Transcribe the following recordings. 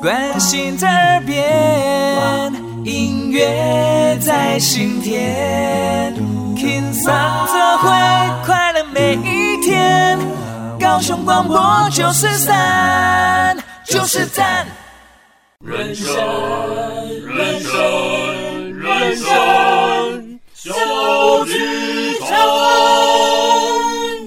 关心在耳边，音乐在心田，轻松则会快乐每一天。高雄广播九四三，就是赞。人生，人生，人生小剧场。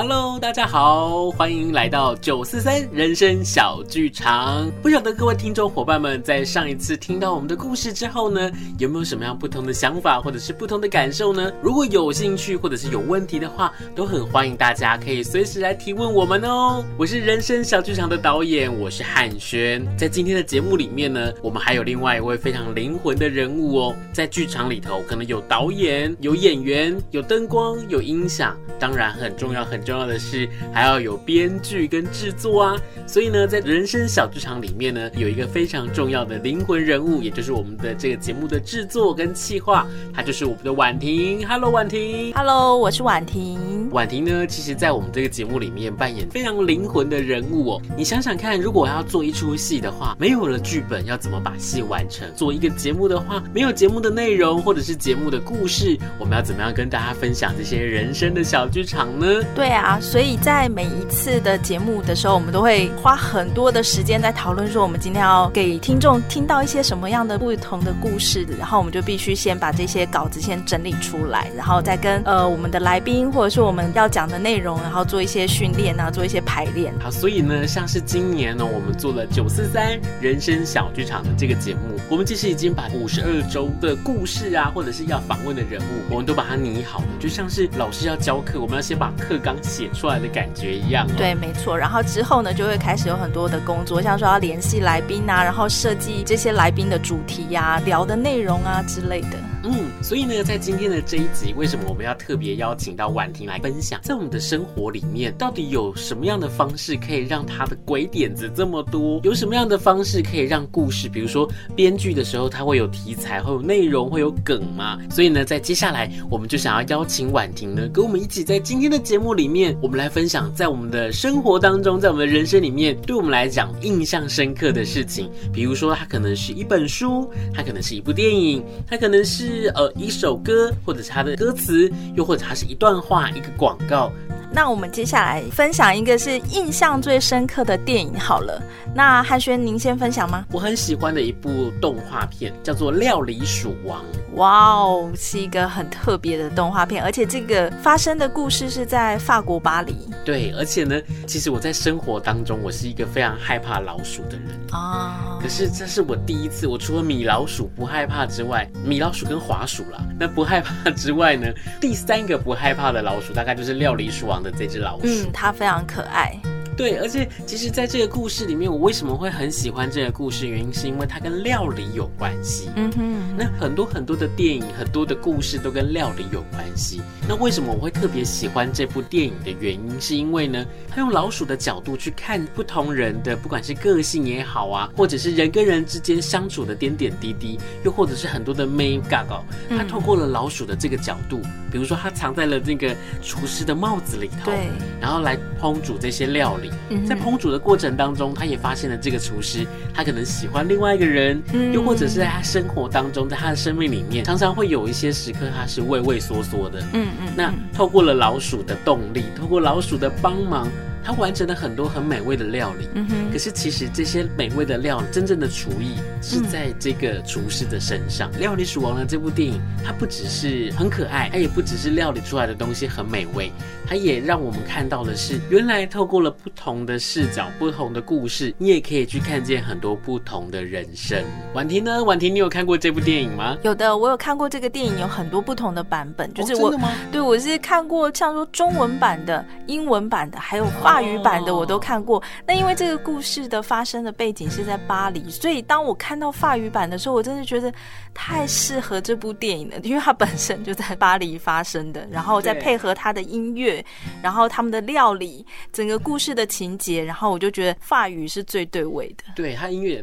Hello，大家好，欢迎来到九四三人生小剧场。不晓得各位听众伙伴们在上一次听到我们的故事之后呢，有没有什么样不同的想法或者是不同的感受呢？如果有兴趣或者是有问题的话，都很欢迎大家可以随时来提问我们哦。我是人生小剧场的导演，我是汉轩。在今天的节目里面呢，我们还有另外一位非常灵魂的人物哦。在剧场里头，可能有导演、有演员、有灯光、有音响，当然很重要很。重要的是还要有编剧跟制作啊，所以呢，在人生小剧场里面呢，有一个非常重要的灵魂人物，也就是我们的这个节目的制作跟企划，他就是我们的婉婷。Hello，婉婷。Hello，我是婉婷。婉婷呢，其实在我们这个节目里面扮演非常灵魂的人物哦。你想想看，如果要做一出戏的话，没有了剧本，要怎么把戏完成？做一个节目的话，没有节目的内容或者是节目的故事，我们要怎么样跟大家分享这些人生的小剧场呢？对啊。啊，所以在每一次的节目的时候，我们都会花很多的时间在讨论，说我们今天要给听众听到一些什么样的不同的故事，然后我们就必须先把这些稿子先整理出来，然后再跟呃我们的来宾或者是我们要讲的内容，然后做一些训练啊，做一些排练。好，所以呢，像是今年呢，我们做了九四三人生小剧场的这个节目，我们其实已经把五十二周的故事啊，或者是要访问的人物，我们都把它拟好了，就像是老师要教课，我们要先把课纲。写出来的感觉一样。对，没错。然后之后呢，就会开始有很多的工作，像说要联系来宾啊，然后设计这些来宾的主题呀、聊的内容啊之类的。嗯，所以呢，在今天的这一集，为什么我们要特别邀请到婉婷来分享，在我们的生活里面，到底有什么样的方式可以让他的鬼点子这么多？有什么样的方式可以让故事，比如说编剧的时候，它会有题材，会有内容，会有梗吗？所以呢，在接下来，我们就想要邀请婉婷呢，跟我们一起在今天的节目里面，我们来分享在我们的生活当中，在我们的人生里面，对我们来讲印象深刻的事情。比如说，它可能是一本书，它可能是一部电影，它可能是。呃一首歌，或者是它的歌词，又或者它是一段话、一个广告。那我们接下来分享一个是印象最深刻的电影好了。那汉轩，您先分享吗？我很喜欢的一部动画片叫做《料理鼠王》。哇哦，是一个很特别的动画片，而且这个发生的故事是在法国巴黎。对，而且呢，其实我在生活当中，我是一个非常害怕老鼠的人啊。可是这是我第一次，我除了米老鼠不害怕之外，米老鼠跟滑鼠啦，那不害怕之外呢，第三个不害怕的老鼠，大概就是料理鼠王的这只老鼠。嗯，它非常可爱。对，而且其实，在这个故事里面，我为什么会很喜欢这个故事？原因是因为它跟料理有关系。嗯哼，那很多很多的电影，很多的故事都跟料理有关系。那为什么我会特别喜欢这部电影的原因，是因为呢，它用老鼠的角度去看不同人的，不管是个性也好啊，或者是人跟人之间相处的点点滴滴，又或者是很多的眉角角，它透过了老鼠的这个角度，比如说它藏在了那个厨师的帽子里头，对，然后来烹煮这些料理。在烹煮的过程当中，他也发现了这个厨师，他可能喜欢另外一个人，又或者是在他生活当中，在他的生命里面，常常会有一些时刻他是畏畏缩缩的。嗯嗯。那透过了老鼠的动力，透过老鼠的帮忙，他完成了很多很美味的料理。嗯哼。可是其实这些美味的料理，真正的厨艺是在这个厨师的身上。嗯《料理鼠王》的这部电影，它不只是很可爱，它也不只是料理出来的东西很美味，它也让我们看到的是，原来透过了不同的视角、不同的故事，你也可以去看见很多不同的人生。婉婷呢？婉婷，你有看过这部电影吗？有的，我有看过这个电影，有很多不同的版本。就是我，哦、对，我是看过像说中文版的、英文版的，还有法语版的，我都看过。那因为这个故事的发生的背景是在巴黎，所以当我看到法语版的时候，我真的觉得太适合这部电影了，因为它本身就在巴黎发生的，然后再配合它的音乐，然后他们的料理，整个故事的情节，然后我就觉得法语是最对味的。对，它音乐，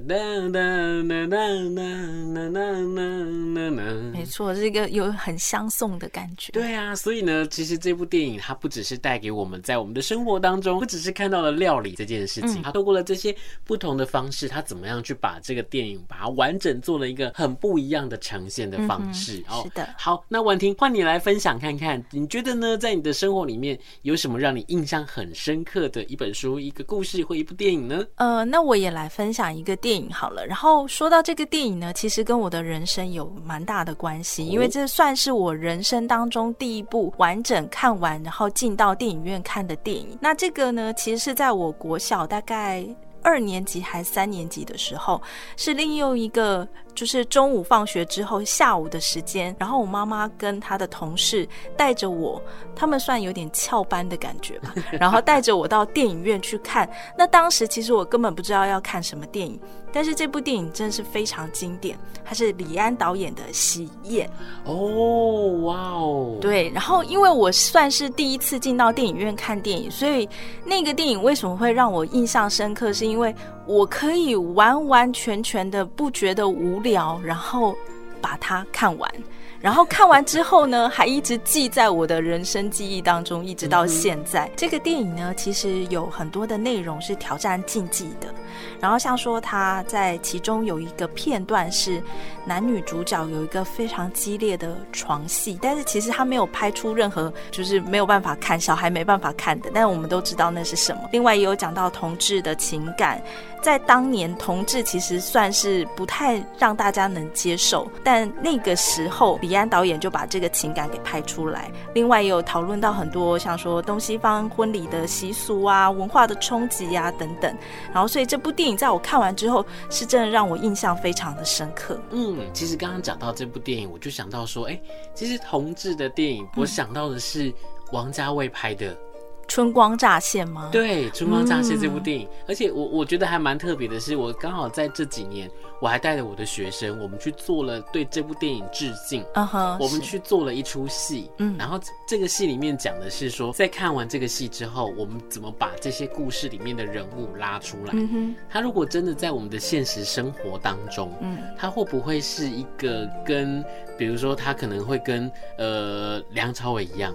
没错，是一个有很相送的感觉。对啊，所以呢，其实这部电影它不只是带给我们在我们的生活当中，不只是看到了料理这件事情，他透过了这些不同的方式，他怎么样去把这个电影把它完整做了一个很不一样的呈现的方式。哦，是的。好，那婉婷换你来分享看看，你觉得呢？在你的生活里面有什么让你印象很深刻的一本书、一个故事或一部电影呢？呃，那我也来分享一个电影好了。然后说到这个电影呢，其实跟我的人生有蛮大的关系，因为这算是我人生当中第一部完整看完，然后进到电影院看的电影。那这个呢，其实是在我国小大概二年级还三年级的时候，是利用一个。就是中午放学之后，下午的时间，然后我妈妈跟她的同事带着我，他们算有点翘班的感觉吧，然后带着我到电影院去看。那当时其实我根本不知道要看什么电影，但是这部电影真的是非常经典，它是李安导演的《喜宴》。哦，哇哦，对。然后因为我算是第一次进到电影院看电影，所以那个电影为什么会让我印象深刻，是因为我可以完完全全的不觉得无聊，然后把它看完，然后看完之后呢，还一直记在我的人生记忆当中，一直到现在。这个电影呢，其实有很多的内容是挑战禁忌的。然后像说他在其中有一个片段是男女主角有一个非常激烈的床戏，但是其实他没有拍出任何就是没有办法看，小孩没办法看的。但我们都知道那是什么。另外也有讲到同志的情感。在当年，同志其实算是不太让大家能接受，但那个时候，李安导演就把这个情感给拍出来。另外，也有讨论到很多像说东西方婚礼的习俗啊、文化的冲击啊等等。然后，所以这部电影在我看完之后，是真的让我印象非常的深刻。嗯，其实刚刚讲到这部电影，我就想到说，哎，其实同志的电影，我想到的是王家卫拍的。春光乍现吗？对，春光乍泄这部电影，嗯、而且我我觉得还蛮特别的是，我刚好在这几年，我还带着我的学生，我们去做了对这部电影致敬。嗯哼，我们去做了一出戏，嗯，然后这个戏里面讲的是说，在看完这个戏之后，我们怎么把这些故事里面的人物拉出来。嗯哼，他如果真的在我们的现实生活当中，嗯，他会不会是一个跟，比如说他可能会跟呃梁朝伟一样？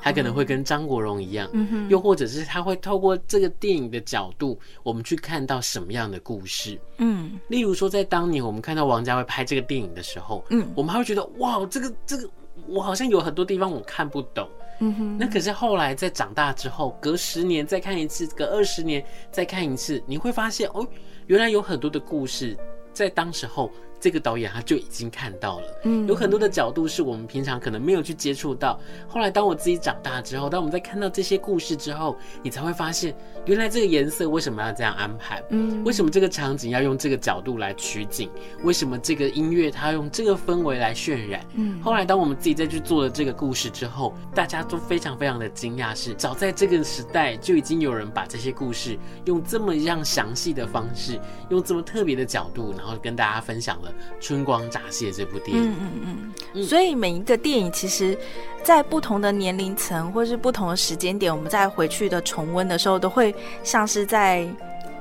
他可能会跟张国荣一样，嗯，又或者是他会透过这个电影的角度，我们去看到什么样的故事？嗯，例如说，在当年我们看到王家卫拍这个电影的时候，嗯，我们还会觉得哇，这个这个我好像有很多地方我看不懂，嗯哼。那可是后来在长大之后，隔十年再看一次，隔二十年再看一次，你会发现哦，原来有很多的故事在当时候。这个导演他就已经看到了，嗯，有很多的角度是我们平常可能没有去接触到。后来当我自己长大之后，当我们在看到这些故事之后，你才会发现，原来这个颜色为什么要这样安排？嗯，为什么这个场景要用这个角度来取景？为什么这个音乐它用这个氛围来渲染？嗯，后来当我们自己再去做了这个故事之后，大家都非常非常的惊讶，是早在这个时代就已经有人把这些故事用这么样详细的方式，用这么特别的角度，然后跟大家分享了。春光乍泄这部电影，嗯嗯嗯，所以每一个电影，其实，在不同的年龄层或是不同的时间点，我们再回去的重温的时候，都会像是在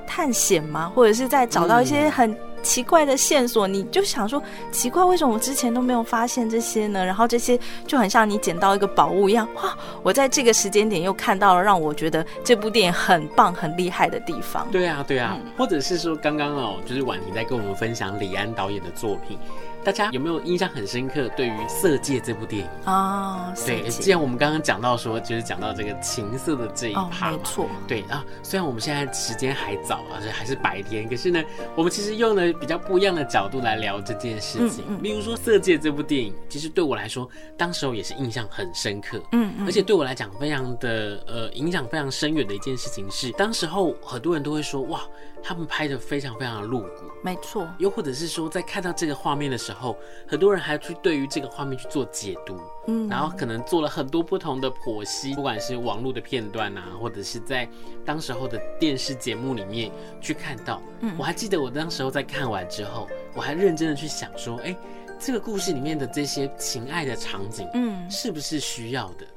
探险吗？或者是在找到一些很。奇怪的线索，你就想说奇怪，为什么我之前都没有发现这些呢？然后这些就很像你捡到一个宝物一样，哇！我在这个时间点又看到了让我觉得这部电影很棒、很厉害的地方。对啊，对啊，嗯、或者是说刚刚哦，就是婉婷在跟我们分享李安导演的作品。大家有没有印象很深刻？对于《色戒》这部电影啊，对，既然我们刚刚讲到说，就是讲到这个情色的这一趴，没错，对啊。虽然我们现在时间还早，而且还是白天，可是呢，我们其实用了比较不一样的角度来聊这件事情。例如说《色戒》这部电影，其实对我来说，当时候也是印象很深刻，嗯嗯，而且对我来讲，非常的呃影响非常深远的一件事情是，当时候很多人都会说，哇，他们拍的非常非常的露骨，没错，又或者是说，在看到这个画面的时候，很多人还去对于这个画面去做解读，嗯，然后可能做了很多不同的剖析，不管是网络的片段啊，或者是在当时候的电视节目里面去看到，嗯，我还记得我当时候在看完之后，我还认真的去想说，哎，这个故事里面的这些情爱的场景，嗯，是不是需要的？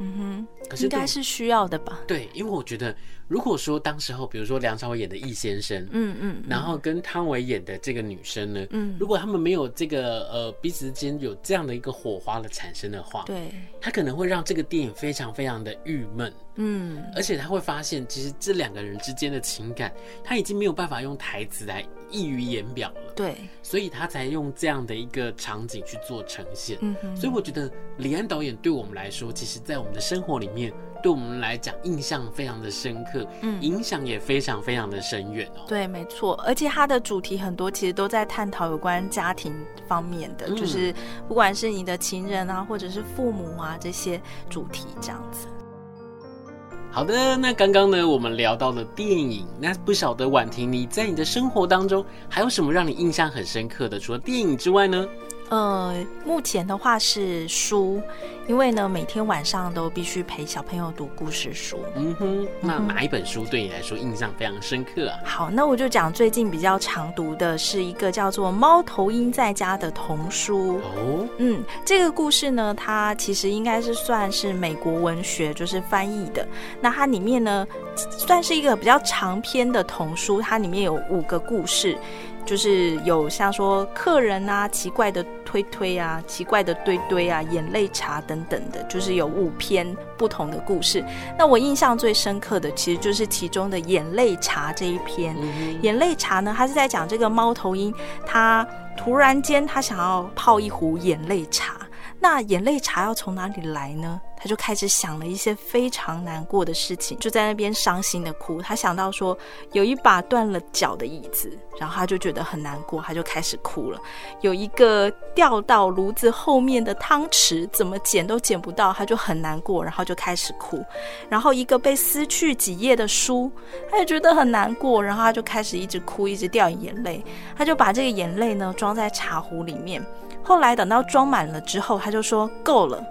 嗯哼，可是应该是需要的吧？对，因为我觉得。如果说当时候，比如说梁朝伟演的易先生，嗯嗯，然后跟汤唯演的这个女生呢，嗯，如果他们没有这个呃彼此之间有这样的一个火花的产生的话，对，他可能会让这个电影非常非常的郁闷，嗯，而且他会发现其实这两个人之间的情感，他已经没有办法用台词来溢于言表了，对，所以他才用这样的一个场景去做呈现，嗯哼，所以我觉得李安导演对我们来说，其实在我们的生活里面，对我们来讲印象非常的深刻。嗯，影响也非常非常的深远哦。对，没错，而且它的主题很多，其实都在探讨有关家庭方面的，嗯、就是不管是你的情人啊，或者是父母啊这些主题这样子。好的，那刚刚呢，我们聊到了电影，那不晓得婉婷你在你的生活当中还有什么让你印象很深刻的？除了电影之外呢？呃，目前的话是书，因为呢，每天晚上都必须陪小朋友读故事书。嗯哼，那哪一本书对你来说印象非常深刻啊？好，那我就讲最近比较常读的是一个叫做《猫头鹰在家》的童书。哦，嗯，这个故事呢，它其实应该是算是美国文学，就是翻译的。那它里面呢，算是一个比较长篇的童书，它里面有五个故事。就是有像说客人啊，奇怪的推推啊，奇怪的堆堆啊，眼泪茶等等的，就是有五篇不同的故事。那我印象最深刻的，其实就是其中的眼泪茶这一篇。眼泪茶呢，它是在讲这个猫头鹰，它突然间它想要泡一壶眼泪茶。那眼泪茶要从哪里来呢？他就开始想了一些非常难过的事情，就在那边伤心的哭。他想到说有一把断了脚的椅子，然后他就觉得很难过，他就开始哭了。有一个掉到炉子后面的汤匙，怎么捡都捡不到，他就很难过，然后就开始哭。然后一个被撕去几页的书，他也觉得很难过，然后他就开始一直哭，一直掉眼泪。他就把这个眼泪呢装在茶壶里面。后来等到装满了之后，他就说够了，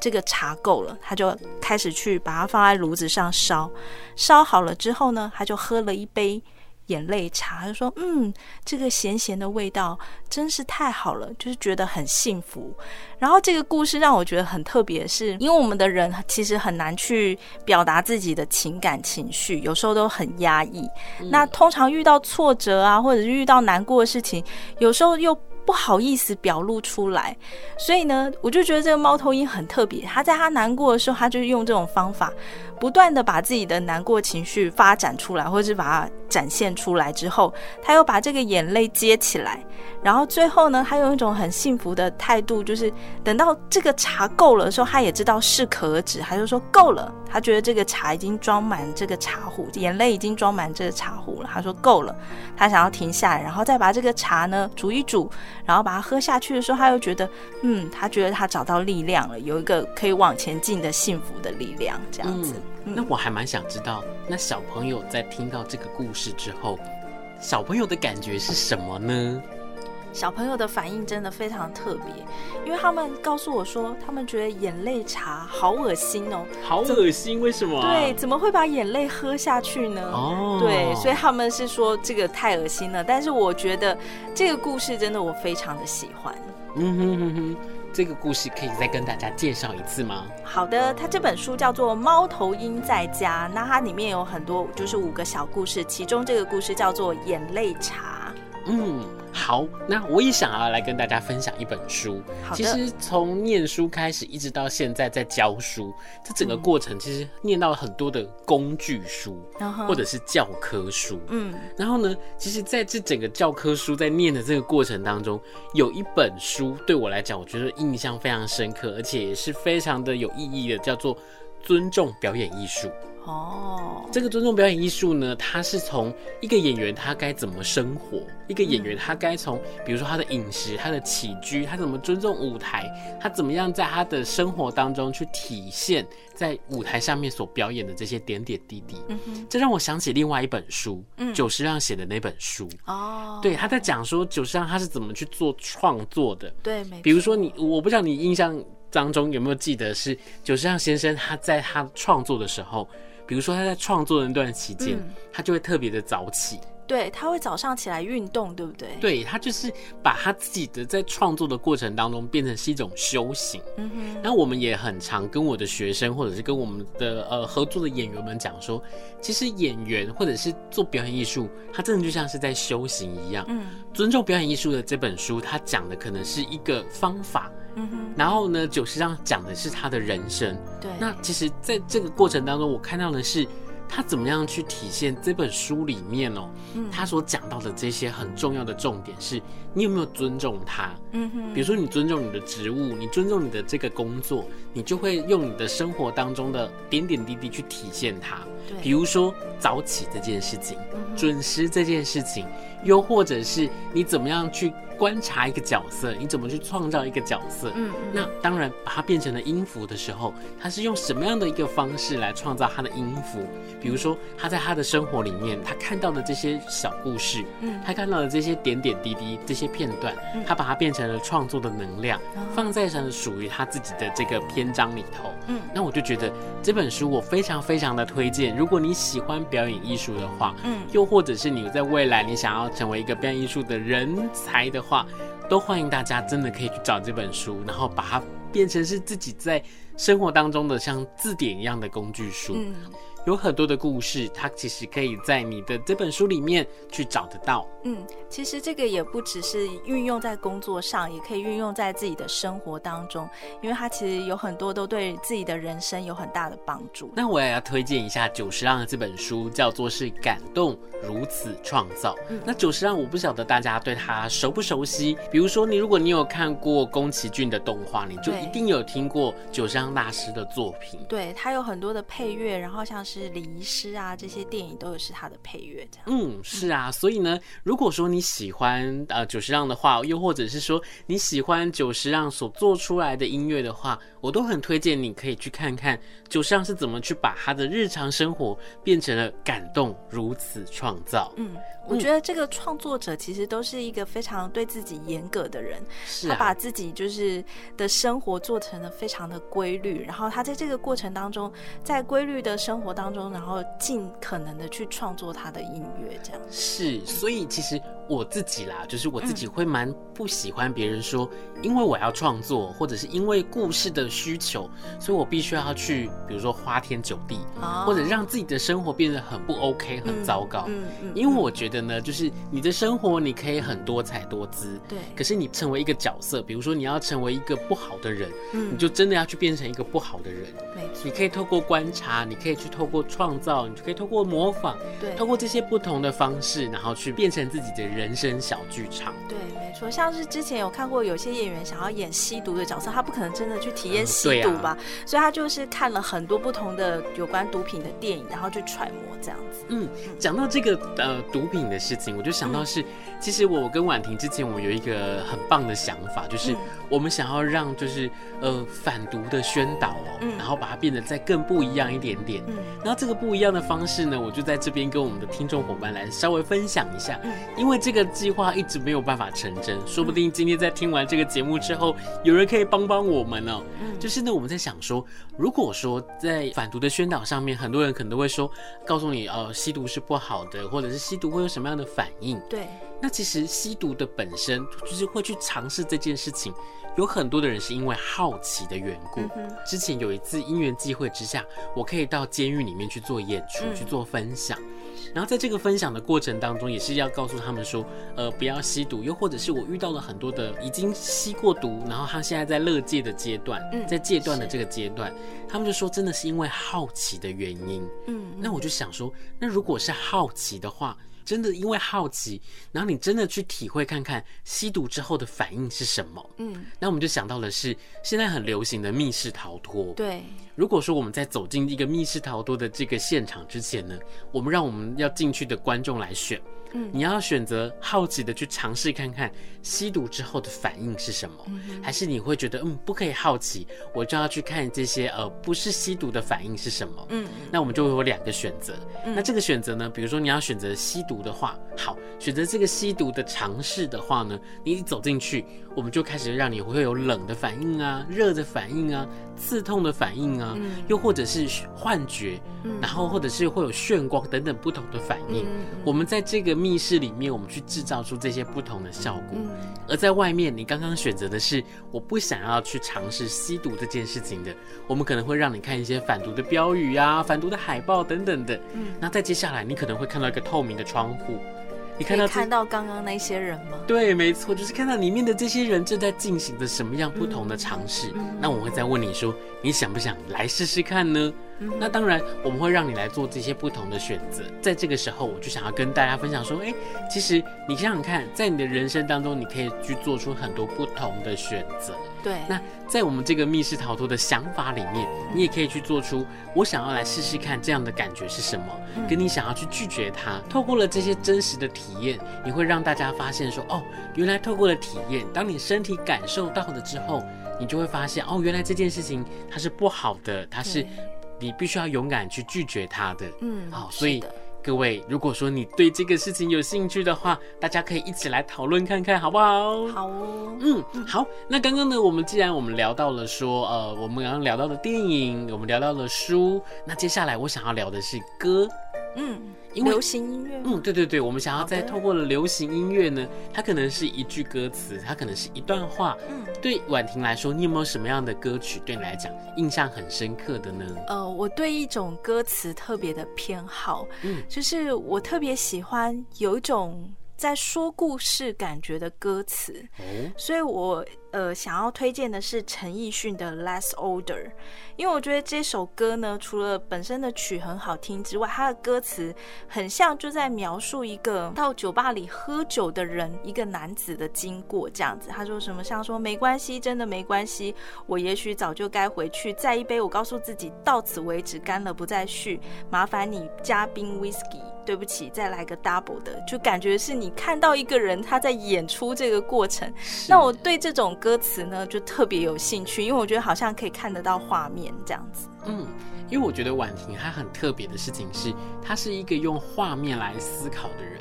这个茶够了，他就开始去把它放在炉子上烧。烧好了之后呢，他就喝了一杯眼泪茶，他就说：“嗯，这个咸咸的味道真是太好了，就是觉得很幸福。”然后这个故事让我觉得很特别，是因为我们的人其实很难去表达自己的情感情绪，有时候都很压抑。那通常遇到挫折啊，或者是遇到难过的事情，有时候又不好意思表露出来，所以呢，我就觉得这个猫头鹰很特别。他在他难过的时候，他就用这种方法，不断的把自己的难过情绪发展出来，或者是把它展现出来之后，他又把这个眼泪接起来，然后最后呢，他用一种很幸福的态度，就是等到这个茶够了的时候，他也知道适可而止，他就说够了。他觉得这个茶已经装满这个茶壶，眼泪已经装满这个茶壶了。他说够了，他想要停下来，然后再把这个茶呢煮一煮。然后把它喝下去的时候，他又觉得，嗯，他觉得他找到力量了，有一个可以往前进的幸福的力量，这样子。那我还蛮想知道，那小朋友在听到这个故事之后，小朋友的感觉是什么呢？小朋友的反应真的非常特别，因为他们告诉我说，他们觉得眼泪茶好恶心哦，好恶心，为什么啊？对，怎么会把眼泪喝下去呢？哦，对，所以他们是说这个太恶心了。但是我觉得这个故事真的我非常的喜欢。嗯哼哼哼，这个故事可以再跟大家介绍一次吗？好的，它这本书叫做《猫头鹰在家》，那它里面有很多就是五个小故事，其中这个故事叫做眼泪茶。嗯，好，那我也想要来跟大家分享一本书。其实从念书开始，一直到现在在教书，这整个过程其实念到了很多的工具书，嗯、或者是教科书。嗯，然后呢，其实在这整个教科书在念的这个过程当中，有一本书对我来讲，我觉得印象非常深刻，而且也是非常的有意义的，叫做《尊重表演艺术》。哦，这个尊重表演艺术呢，它是从一个演员他该怎么生活，一个演员他该从，比如说他的饮食、他的起居，他怎么尊重舞台，他怎么样在他的生活当中去体现在舞台上面所表演的这些点点滴滴。这让我想起另外一本书，嗯，久石让写的那本书。哦，对，他在讲说久石让他是怎么去做创作的。对。比如说你，我不知道你印象当中有没有记得是久石让先生他在他创作的时候。比如说他在创作的那段期间，嗯、他就会特别的早起，对，他会早上起来运动，对不对？对，他就是把他自己的在创作的过程当中变成是一种修行。嗯哼。那我们也很常跟我的学生或者是跟我们的呃合作的演员们讲说，其实演员或者是做表演艺术，他真的就像是在修行一样。嗯。尊重表演艺术的这本书，他讲的可能是一个方法。嗯哼，然后呢，九十章讲的是他的人生。对，那其实在这个过程当中，我看到的是他怎么样去体现这本书里面哦，嗯、他所讲到的这些很重要的重点是，你有没有尊重他？嗯哼，比如说你尊重你的职务，你尊重你的这个工作，你就会用你的生活当中的点点滴滴去体现它。对，比如说早起这件事情，嗯、准时这件事情，又或者是你怎么样去。观察一个角色，你怎么去创造一个角色？嗯，那当然把它变成了音符的时候，他是用什么样的一个方式来创造他的音符？比如说他在他的生活里面，他看到的这些小故事，嗯，他看到的这些点点滴滴这些片段，他把它变成了创作的能量，放在上属于他自己的这个篇章里头。嗯，那我就觉得这本书我非常非常的推荐。如果你喜欢表演艺术的话，嗯，又或者是你在未来你想要成为一个表演艺术的人才的话。都欢迎大家，真的可以去找这本书，然后把它变成是自己在生活当中的像字典一样的工具书。有很多的故事，它其实可以在你的这本书里面去找得到。嗯，其实这个也不只是运用在工作上，也可以运用在自己的生活当中，因为它其实有很多都对自己的人生有很大的帮助。那我也要推荐一下久石让的这本书，叫做是《感动如此创造》。嗯，那久石让我不晓得大家对他熟不熟悉？比如说你，如果你有看过宫崎骏的动画，你就一定有听过久石让大师的作品。对，他有很多的配乐，然后像是。是礼仪师啊，这些电影都有是他的配乐，这样。嗯，是啊，所以呢，如果说你喜欢呃久石让的话，又或者是说你喜欢久石让所做出来的音乐的话，我都很推荐你可以去看看久石让是怎么去把他的日常生活变成了感动如此创造。嗯。我觉得这个创作者其实都是一个非常对自己严格的人，是啊，他把自己就是的生活做成了非常的规律，然后他在这个过程当中，在规律的生活当中，然后尽可能的去创作他的音乐，这样是。所以其实我自己啦，就是我自己会蛮不喜欢别人说，因为我要创作，或者是因为故事的需求，所以我必须要去，比如说花天酒地，或者让自己的生活变得很不 OK，很糟糕。嗯嗯，因为我觉得。呢，就是你的生活你可以很多彩多姿，对。可是你成为一个角色，比如说你要成为一个不好的人，嗯，你就真的要去变成一个不好的人。没错。你可以透过观察，你可以去透过创造，你就可以透过模仿，对，透过这些不同的方式，然后去变成自己的人生小剧场。对，没错。像是之前有看过有些演员想要演吸毒的角色，他不可能真的去体验吸毒吧？嗯，啊。所以他就是看了很多不同的有关毒品的电影，然后去揣摩这样子。嗯，讲到这个呃毒品。的事情，我就想到是，其实我跟婉婷之前，我有一个很棒的想法，就是我们想要让就是呃反毒的宣导哦，然后把它变得再更不一样一点点。嗯然后这个不一样的方式呢，我就在这边跟我们的听众伙伴来稍微分享一下。因为这个计划一直没有办法成真，说不定今天在听完这个节目之后，有人可以帮帮我们哦。就是呢，我们在想说，如果说在反毒的宣导上面，很多人可能都会说，告诉你呃，吸毒是不好的，或者是吸毒会有什么样的反应？对，那其实吸毒的本身就是会去尝试这件事情，有很多的人是因为好奇的缘故。嗯、之前有一次因缘际会之下，我可以到监狱里面去做演出，嗯、去做分享。然后在这个分享的过程当中，也是要告诉他们说，呃，不要吸毒，又或者是我遇到了很多的已经吸过毒，然后他现在在乐戒的阶段，在戒断的这个阶段，他们就说真的是因为好奇的原因。嗯，那我就想说，那如果是好奇的话。真的因为好奇，然后你真的去体会看看吸毒之后的反应是什么？嗯，那我们就想到的是现在很流行的密室逃脱。对，如果说我们在走进一个密室逃脱的这个现场之前呢，我们让我们要进去的观众来选。嗯，你要选择好奇的去尝试看看吸毒之后的反应是什么，嗯、还是你会觉得嗯不可以好奇，我就要去看这些呃不是吸毒的反应是什么？嗯，那我们就会有两个选择。嗯、那这个选择呢，比如说你要选择吸毒的话，好，选择这个吸毒的尝试的话呢，你一走进去，我们就开始让你会有冷的反应啊，热的反应啊，刺痛的反应啊，嗯、又或者是幻觉，嗯、然后或者是会有眩光等等不同的反应。嗯、我们在这个。密室里面，我们去制造出这些不同的效果；而在外面，你刚刚选择的是我不想要去尝试吸毒这件事情的，我们可能会让你看一些反毒的标语啊、反毒的海报等等的。嗯，那再接下来，你可能会看到一个透明的窗户，你看到看到刚刚那些人吗？对，没错，就是看到里面的这些人正在进行着什么样不同的尝试。那我会再问你说，你想不想来试试看呢？那当然，我们会让你来做这些不同的选择。在这个时候，我就想要跟大家分享说，哎，其实你想想看，在你的人生当中，你可以去做出很多不同的选择。对。那在我们这个密室逃脱的想法里面，你也可以去做出我想要来试试看这样的感觉是什么，跟你想要去拒绝它。透过了这些真实的体验，你会让大家发现说，哦，原来透过了体验，当你身体感受到了之后，你就会发现，哦，原来这件事情它是不好的，它是。你必须要勇敢去拒绝他的，嗯，好，所以各位，如果说你对这个事情有兴趣的话，大家可以一起来讨论看看，好不好？好哦，嗯，好。那刚刚呢，我们既然我们聊到了说，呃，我们刚刚聊到了电影，我们聊到了书，那接下来我想要聊的是歌。嗯，因为流行音乐。嗯，对对对，我们想要再透过流行音乐呢，它可能是一句歌词，它可能是一段话。嗯，对婉婷来说，你有没有什么样的歌曲对你来讲印象很深刻的呢？呃，我对一种歌词特别的偏好，嗯，就是我特别喜欢有一种。在说故事感觉的歌词，所以我呃想要推荐的是陈奕迅的《Last Order》，因为我觉得这首歌呢，除了本身的曲很好听之外，它的歌词很像就在描述一个到酒吧里喝酒的人，一个男子的经过这样子。他说什么像说没关系，真的没关系，我也许早就该回去，再一杯，我告诉自己到此为止，干了不再续，麻烦你加冰 whisky。对不起，再来个 double 的，就感觉是你看到一个人他在演出这个过程。那我对这种歌词呢，就特别有兴趣，因为我觉得好像可以看得到画面这样子。嗯，因为我觉得婉婷她很特别的事情是，她是一个用画面来思考的人。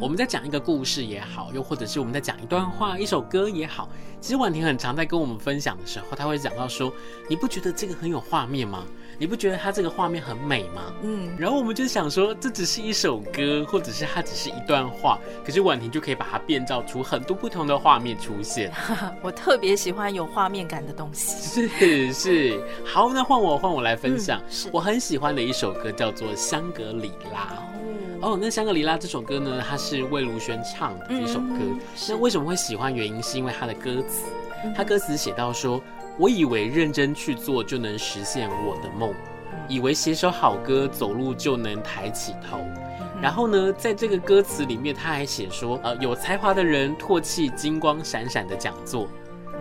我们在讲一个故事也好，又或者是我们在讲一段话、一首歌也好，其实婉婷很常在跟我们分享的时候，她会讲到说：“你不觉得这个很有画面吗？”你不觉得它这个画面很美吗？嗯，然后我们就想说，这只是一首歌，或者是它只是一段话，可是婉婷就可以把它变造出很多不同的画面出现。我特别喜欢有画面感的东西。是是，好，那换我换我来分享。嗯、是我很喜欢的一首歌叫做《香格里拉》。哦，哦，那《香格里拉》这首歌呢，它是魏如萱唱的一首歌。嗯、那为什么会喜欢？原因是因为它的歌词，它歌词写到说。我以为认真去做就能实现我的梦，以为写首好歌走路就能抬起头。然后呢，在这个歌词里面，他还写说，呃，有才华的人唾弃金光闪闪的讲座。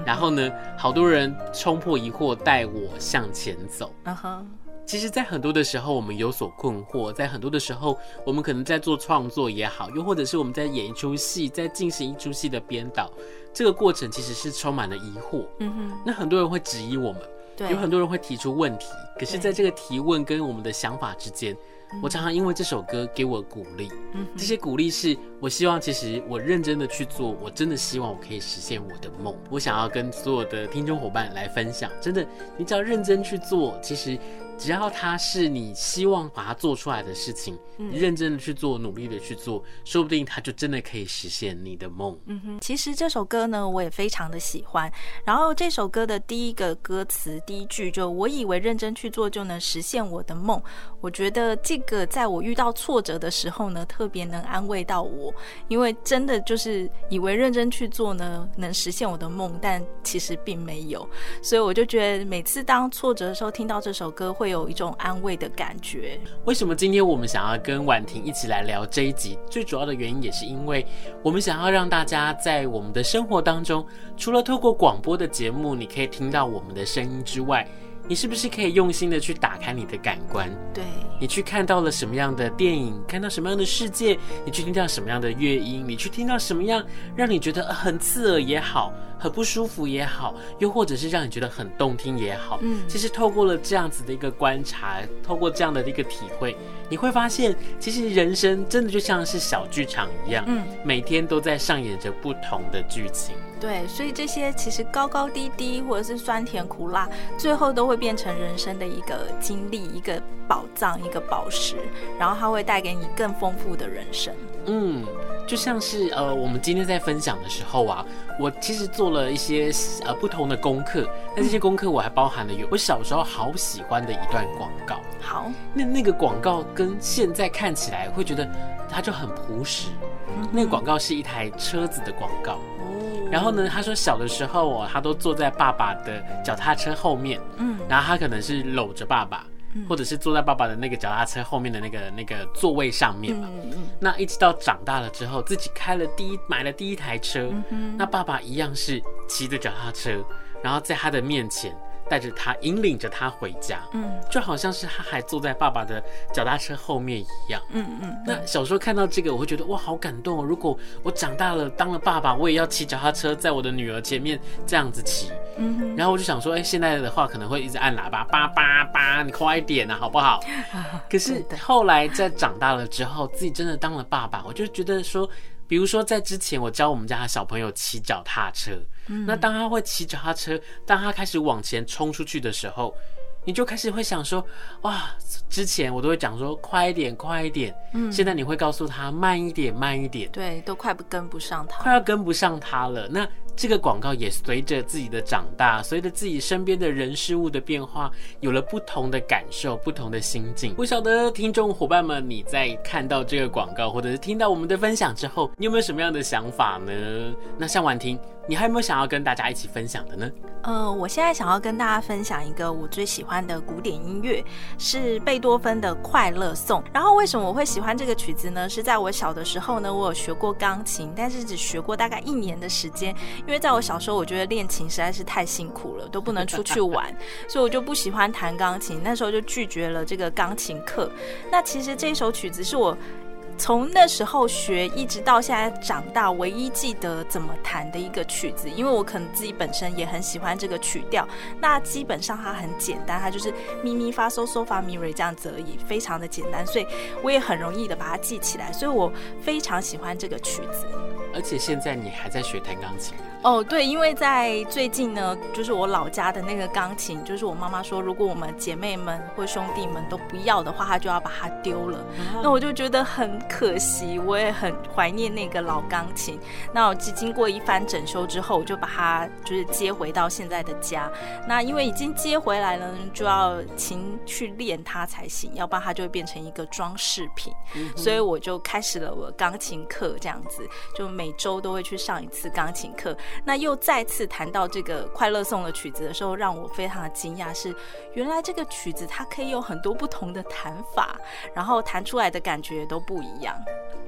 然后呢，好多人冲破疑惑，带我向前走。Uh huh. 其实，在很多的时候，我们有所困惑；在很多的时候，我们可能在做创作也好，又或者是我们在演一出戏，在进行一出戏的编导。这个过程其实是充满了疑惑，嗯哼，那很多人会质疑我们，对，有很多人会提出问题，可是在这个提问跟我们的想法之间，我常常因为这首歌给我鼓励，嗯哼，这些鼓励是我希望，其实我认真的去做，我真的希望我可以实现我的梦，我想要跟所有的听众伙伴来分享，真的，你只要认真去做，其实只要它是你希望把它做出来的事情，嗯、认真的去做，努力的去做，说不定它就真的可以实现你的梦。嗯哼，其实这首歌呢，我也非常的喜欢。然后这首歌的第一个歌词第一句就“我以为认真去做就能实现我的梦”，我觉得这个在我遇到挫折的时候呢，特别能安慰到我，因为真的就是以为认真去做呢，能实现我的梦，但其实并没有。所以我就觉得每次当挫折的时候，听到这首歌会会有一种安慰的感觉。为什么今天我们想要跟婉婷一起来聊这一集？最主要的原因也是因为我们想要让大家在我们的生活当中，除了透过广播的节目，你可以听到我们的声音之外，你是不是可以用心的去打开你的感官？对，你去看到了什么样的电影，看到什么样的世界，你去听到什么样的乐音，你去听到什么样让你觉得很刺耳也好，很不舒服也好，又或者是让你觉得很动听也好，嗯，其实透过了这样子的一个观察，透过这样的一个体会，你会发现，其实人生真的就像是小剧场一样，嗯，每天都在上演着不同的剧情。对，所以这些其实高高低低，或者是酸甜苦辣，最后都会变成人生的一个经历，一个宝藏，一个宝石，然后它会带给你更丰富的人生。嗯，就像是呃，我们今天在分享的时候啊，我其实做了一些呃不同的功课，那这些功课我还包含了有我小时候好喜欢的一段广告。好，那那个广告跟现在看起来会觉得它就很朴实。嗯、那个广告是一台车子的广告。然后呢，他说小的时候哦，他都坐在爸爸的脚踏车后面，嗯，然后他可能是搂着爸爸，嗯，或者是坐在爸爸的那个脚踏车后面的那个那个座位上面嘛，那一直到长大了之后，自己开了第一买了第一台车，嗯，那爸爸一样是骑着脚踏车，然后在他的面前。带着他，引领着他回家，嗯，就好像是他还坐在爸爸的脚踏车后面一样，嗯嗯。那小时候看到这个，我会觉得哇，好感动哦！如果我长大了当了爸爸，我也要骑脚踏车在我的女儿前面这样子骑，嗯。然后我就想说，哎，现在的话可能会一直按喇叭，叭叭叭，你快一点啊，好不好？可是后来在长大了之后，自己真的当了爸爸，我就觉得说。比如说，在之前我教我们家的小朋友骑脚踏车，嗯，那当他会骑脚踏车，当他开始往前冲出去的时候，你就开始会想说，哇，之前我都会讲说快一点，快一点，嗯，现在你会告诉他慢一点，慢一点，对，都快不跟不上他，快要跟不上他了，那。这个广告也随着自己的长大，随着自己身边的人事物的变化，有了不同的感受，不同的心境。不晓得听众伙伴们，你在看到这个广告，或者是听到我们的分享之后，你有没有什么样的想法呢？那像婉婷，你还有没有想要跟大家一起分享的呢？呃，我现在想要跟大家分享一个我最喜欢的古典音乐，是贝多芬的《快乐颂》。然后为什么我会喜欢这个曲子呢？是在我小的时候呢，我有学过钢琴，但是只学过大概一年的时间。因为在我小时候，我觉得练琴实在是太辛苦了，都不能出去玩，所以我就不喜欢弹钢琴。那时候就拒绝了这个钢琴课。那其实这首曲子是我。从那时候学，一直到现在长大，唯一记得怎么弹的一个曲子，因为我可能自己本身也很喜欢这个曲调。那基本上它很简单，它就是咪咪发嗦嗦发咪瑞这样子而已，非常的简单，所以我也很容易的把它记起来。所以我非常喜欢这个曲子。而且现在你还在学弹钢琴？哦，对，因为在最近呢，就是我老家的那个钢琴，就是我妈妈说，如果我们姐妹们或兄弟们都不要的话，她就要把它丢了。那我就觉得很可惜，我也很怀念那个老钢琴。那我经过一番整修之后，我就把它就是接回到现在的家。那因为已经接回来了，就要勤去练它才行，要不然它就会变成一个装饰品。所以我就开始了我钢琴课，这样子，就每周都会去上一次钢琴课。那又再次谈到这个《快乐颂》的曲子的时候，让我非常的惊讶，是原来这个曲子它可以有很多不同的弹法，然后弹出来的感觉都不一样。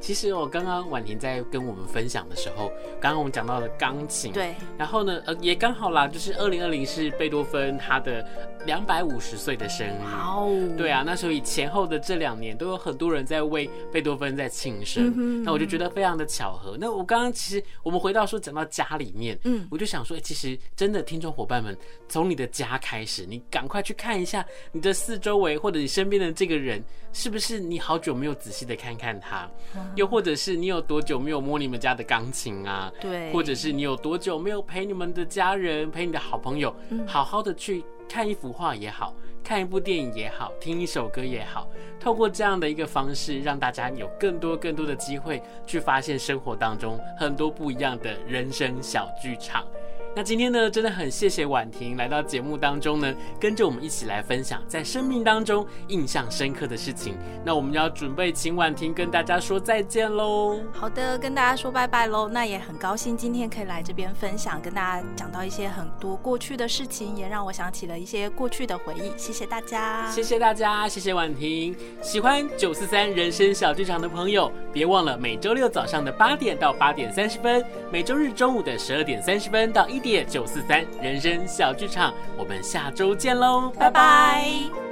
其实我刚刚婉婷在跟我们分享的时候，刚刚我们讲到了钢琴，对，然后呢，呃，也刚好啦，就是二零二零是贝多芬他的两百五十岁的生日，哦，对啊，那所以前后的这两年都有很多人在为贝多芬在庆生，嗯，那我就觉得非常的巧合。那我刚刚其实我们回到说讲到家里面，嗯，我就想说，其实真的听众伙伴们，从你的家开始，你赶快去看一下你的四周围或者你身边的这个人，是不是你好久没有仔细的看看他。又或者是你有多久没有摸你们家的钢琴啊？对，或者是你有多久没有陪你们的家人、陪你的好朋友，好好的去看一幅画也好，看一部电影也好，听一首歌也好，透过这样的一个方式，让大家有更多更多的机会去发现生活当中很多不一样的人生小剧场。那今天呢，真的很谢谢婉婷来到节目当中呢，跟着我们一起来分享在生命当中印象深刻的事情。那我们要准备请婉婷跟大家说再见喽。好的，跟大家说拜拜喽。那也很高兴今天可以来这边分享，跟大家讲到一些很多过去的事情，也让我想起了一些过去的回忆。谢谢大家，谢谢大家，谢谢婉婷。喜欢九四三人生小剧场的朋友，别忘了每周六早上的八点到八点三十分，每周日中午的十二点三十分到一点。九四三人生小剧场，我们下周见喽，拜拜。